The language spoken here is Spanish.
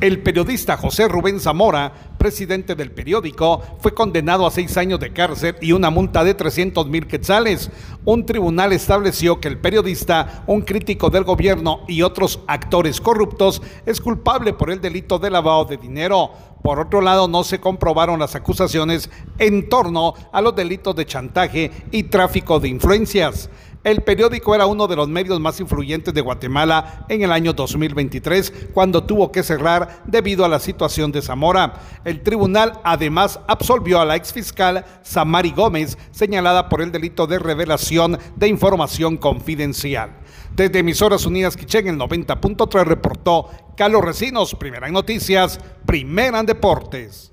El periodista José Rubén Zamora, presidente del periódico, fue condenado a seis años de cárcel y una multa de 300 mil quetzales. Un tribunal estableció que el periodista, un crítico del gobierno y otros actores corruptos es culpable por el delito de lavado de dinero. Por otro lado, no se comprobaron las acusaciones en torno a los delitos de chantaje y tráfico de influencias. El periódico era uno de los medios más influyentes de Guatemala en el año 2023, cuando tuvo que cerrar debido a la situación de Zamora. El tribunal además absolvió a la exfiscal Samari Gómez, señalada por el delito de revelación de información confidencial. Desde Emisoras Unidas Quichén, el 90.3 reportó Carlos Recinos, primera en noticias, primera en deportes.